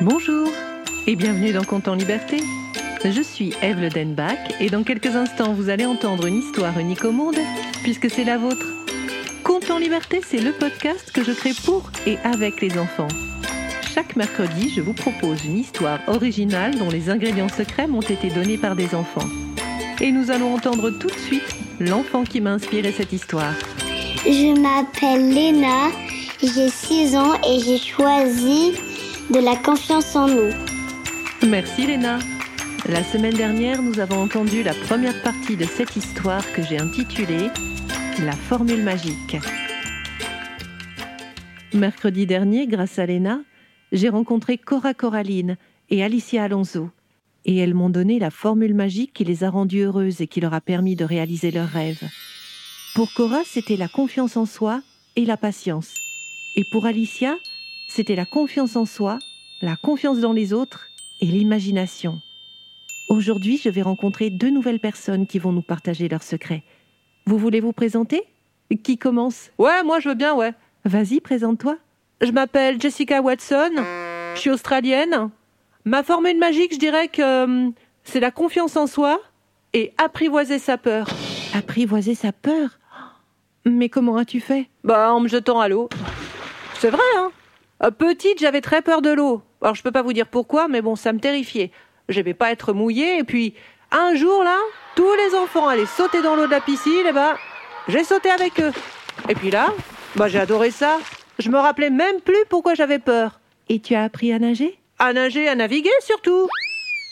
Bonjour et bienvenue dans Compte en Liberté. Je suis Eve Le Denbach et dans quelques instants vous allez entendre une histoire unique au monde puisque c'est la vôtre. Compte en Liberté, c'est le podcast que je crée pour et avec les enfants. Chaque mercredi, je vous propose une histoire originale dont les ingrédients secrets m'ont été donnés par des enfants. Et nous allons entendre tout de suite l'enfant qui m'a inspiré cette histoire. Je m'appelle Léna, j'ai 6 ans et j'ai choisi de la confiance en nous. Merci Léna. La semaine dernière, nous avons entendu la première partie de cette histoire que j'ai intitulée La formule magique. Mercredi dernier, grâce à Léna, j'ai rencontré Cora Coraline et Alicia Alonso. Et elles m'ont donné la formule magique qui les a rendues heureuses et qui leur a permis de réaliser leurs rêves. Pour Cora, c'était la confiance en soi et la patience. Et pour Alicia, c'était la confiance en soi, la confiance dans les autres et l'imagination. Aujourd'hui, je vais rencontrer deux nouvelles personnes qui vont nous partager leurs secrets. Vous voulez vous présenter? Qui commence? Ouais, moi je veux bien, ouais. Vas-y, présente-toi. Je m'appelle Jessica Watson, je suis australienne. Ma formule magique, je dirais que euh, c'est la confiance en soi et apprivoiser sa peur. Apprivoiser sa peur? Mais comment as-tu fait? Bah, en me jetant à l'eau. C'est vrai, hein? Petite, j'avais très peur de l'eau. Alors, je peux pas vous dire pourquoi, mais bon, ça me terrifiait. J'aimais pas être mouillée, et puis, un jour, là, tous les enfants allaient sauter dans l'eau de la piscine, et ben, j'ai sauté avec eux. Et puis là, bah, j'ai adoré ça. Je me rappelais même plus pourquoi j'avais peur. Et tu as appris à nager? À nager, à naviguer surtout.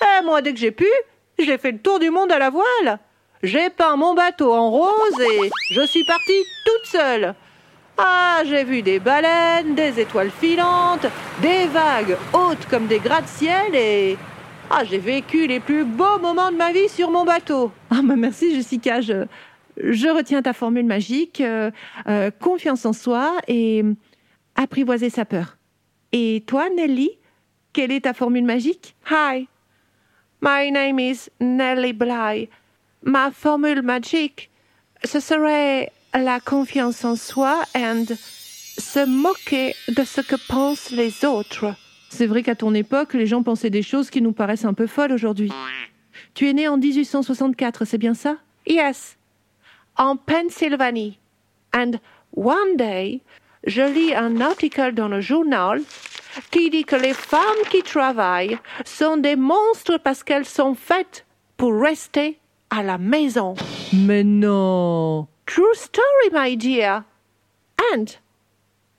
Et moi, dès que j'ai pu, j'ai fait le tour du monde à la voile. J'ai peint mon bateau en rose et je suis partie toute seule. Ah, j'ai vu des baleines, des étoiles filantes, des vagues hautes comme des gratte-ciel et... Ah, j'ai vécu les plus beaux moments de ma vie sur mon bateau. Ah, bah merci Jessica, je, je retiens ta formule magique, euh, euh, confiance en soi et apprivoiser sa peur. Et toi, Nelly, quelle est ta formule magique? Hi, my name is Nelly Bly. Ma formule magique, ce serait la confiance en soi et se moquer de ce que pensent les autres. C'est vrai qu'à ton époque, les gens pensaient des choses qui nous paraissent un peu folles aujourd'hui. Tu es né en 1864, c'est bien ça? Yes, en Pennsylvanie. And one day, je lis un article dans le journal qui dit que les femmes qui travaillent sont des monstres parce qu'elles sont faites pour rester à la maison. Mais non True story, my dear. And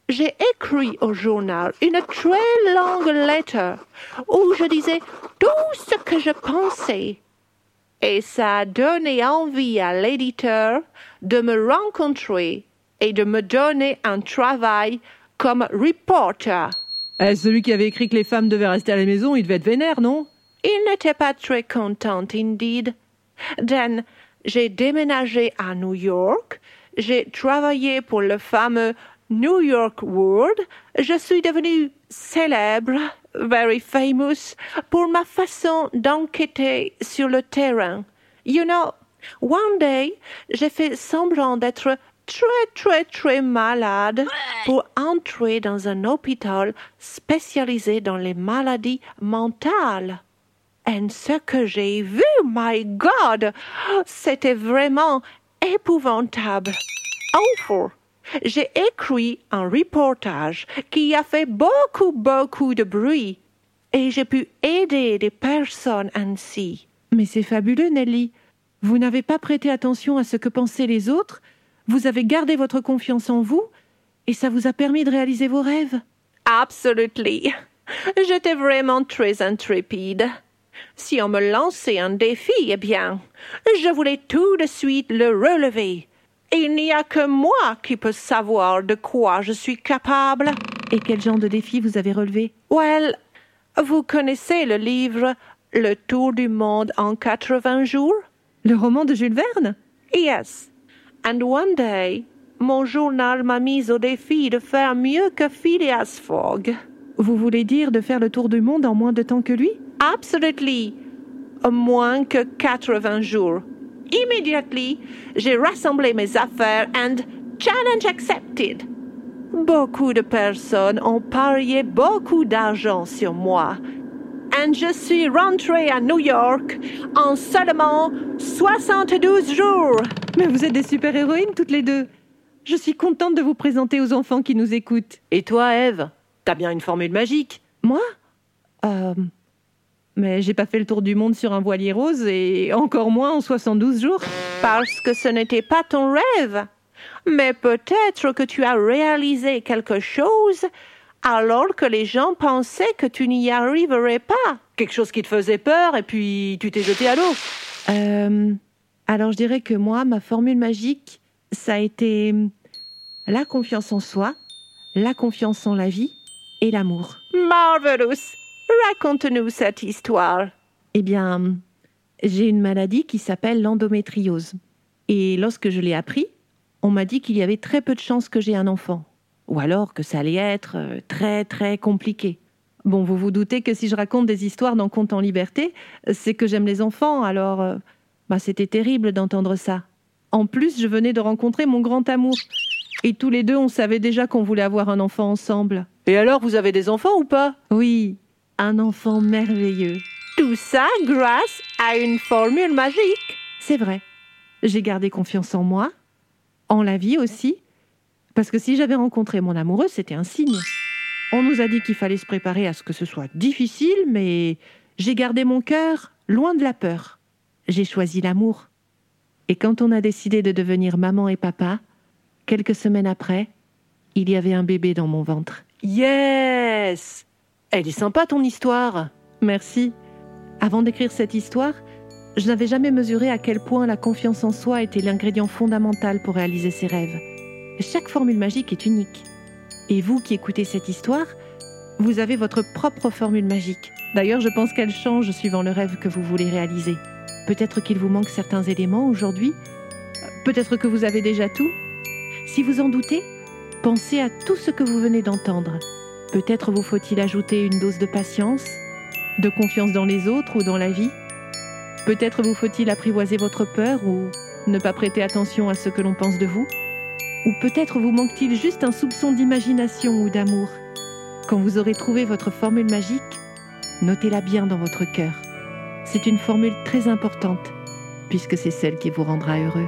j'ai écrit au journal une très longue lettre où je disais tout ce que je pensais. Et ça a donné envie à l'éditeur de me rencontrer et de me donner un travail comme reporter. Eh, celui qui avait écrit que les femmes devaient rester à la maison, il devait être vénère, non? Il n'était pas très content, indeed. Then, j'ai déménagé à New York. J'ai travaillé pour le fameux New York World. Je suis devenue célèbre, very famous, pour ma façon d'enquêter sur le terrain. You know, one day, j'ai fait semblant d'être très très très malade pour entrer dans un hôpital spécialisé dans les maladies mentales. Et ce que j'ai vu, my God, c'était vraiment épouvantable. Awful. J'ai écrit un reportage qui a fait beaucoup, beaucoup de bruit et j'ai pu aider des personnes ainsi. Mais c'est fabuleux, Nelly. Vous n'avez pas prêté attention à ce que pensaient les autres, vous avez gardé votre confiance en vous, et ça vous a permis de réaliser vos rêves. Absolutely. J'étais vraiment très intrépide. Si on me lançait un défi, eh bien, je voulais tout de suite le relever. Il n'y a que moi qui peux savoir de quoi je suis capable. Et quel genre de défi vous avez relevé? Well, vous connaissez le livre Le Tour du monde en 80 jours? Le roman de Jules Verne? Yes. And one day, mon journal m'a mis au défi de faire mieux que Phileas Fogg. Vous voulez dire de faire le tour du monde en moins de temps que lui? Absolutely. Moins que 80 jours. Immediately, j'ai rassemblé mes affaires and challenge accepted. Beaucoup de personnes ont parié beaucoup d'argent sur moi. Et je suis rentrée à New York en seulement 72 jours. Mais vous êtes des super-héroïnes toutes les deux. Je suis contente de vous présenter aux enfants qui nous écoutent. Et toi, Eve T'as bien une formule magique Moi? Euh. Mais j'ai pas fait le tour du monde sur un voilier rose et encore moins en 72 jours. Parce que ce n'était pas ton rêve. Mais peut-être que tu as réalisé quelque chose alors que les gens pensaient que tu n'y arriverais pas. Quelque chose qui te faisait peur et puis tu t'es jeté à l'eau. Euh, alors je dirais que moi, ma formule magique, ça a été la confiance en soi, la confiance en la vie et l'amour. Marvelous. Raconte-nous cette histoire. Eh bien, j'ai une maladie qui s'appelle l'endométriose. Et lorsque je l'ai appris, on m'a dit qu'il y avait très peu de chances que j'ai un enfant. Ou alors que ça allait être euh, très très compliqué. Bon, vous vous doutez que si je raconte des histoires dans Conte en liberté, c'est que j'aime les enfants, alors euh, bah, c'était terrible d'entendre ça. En plus, je venais de rencontrer mon grand amour. Et tous les deux, on savait déjà qu'on voulait avoir un enfant ensemble. Et alors, vous avez des enfants ou pas? Oui, un enfant merveilleux. Tout ça grâce à une formule magique. C'est vrai. J'ai gardé confiance en moi, en la vie aussi, parce que si j'avais rencontré mon amoureux, c'était un signe. On nous a dit qu'il fallait se préparer à ce que ce soit difficile, mais j'ai gardé mon cœur loin de la peur. J'ai choisi l'amour. Et quand on a décidé de devenir maman et papa, quelques semaines après, il y avait un bébé dans mon ventre. Yes Elle est sympa ton histoire. Merci. Avant d'écrire cette histoire, je n'avais jamais mesuré à quel point la confiance en soi était l'ingrédient fondamental pour réaliser ses rêves. Chaque formule magique est unique. Et vous qui écoutez cette histoire, vous avez votre propre formule magique. D'ailleurs, je pense qu'elle change suivant le rêve que vous voulez réaliser. Peut-être qu'il vous manque certains éléments aujourd'hui. Peut-être que vous avez déjà tout. Si vous en doutez, pensez à tout ce que vous venez d'entendre. Peut-être vous faut-il ajouter une dose de patience, de confiance dans les autres ou dans la vie? Peut-être vous faut-il apprivoiser votre peur ou ne pas prêter attention à ce que l'on pense de vous? Ou peut-être vous manque-t-il juste un soupçon d'imagination ou d'amour? Quand vous aurez trouvé votre formule magique, notez-la bien dans votre cœur. C'est une formule très importante, puisque c'est celle qui vous rendra heureux.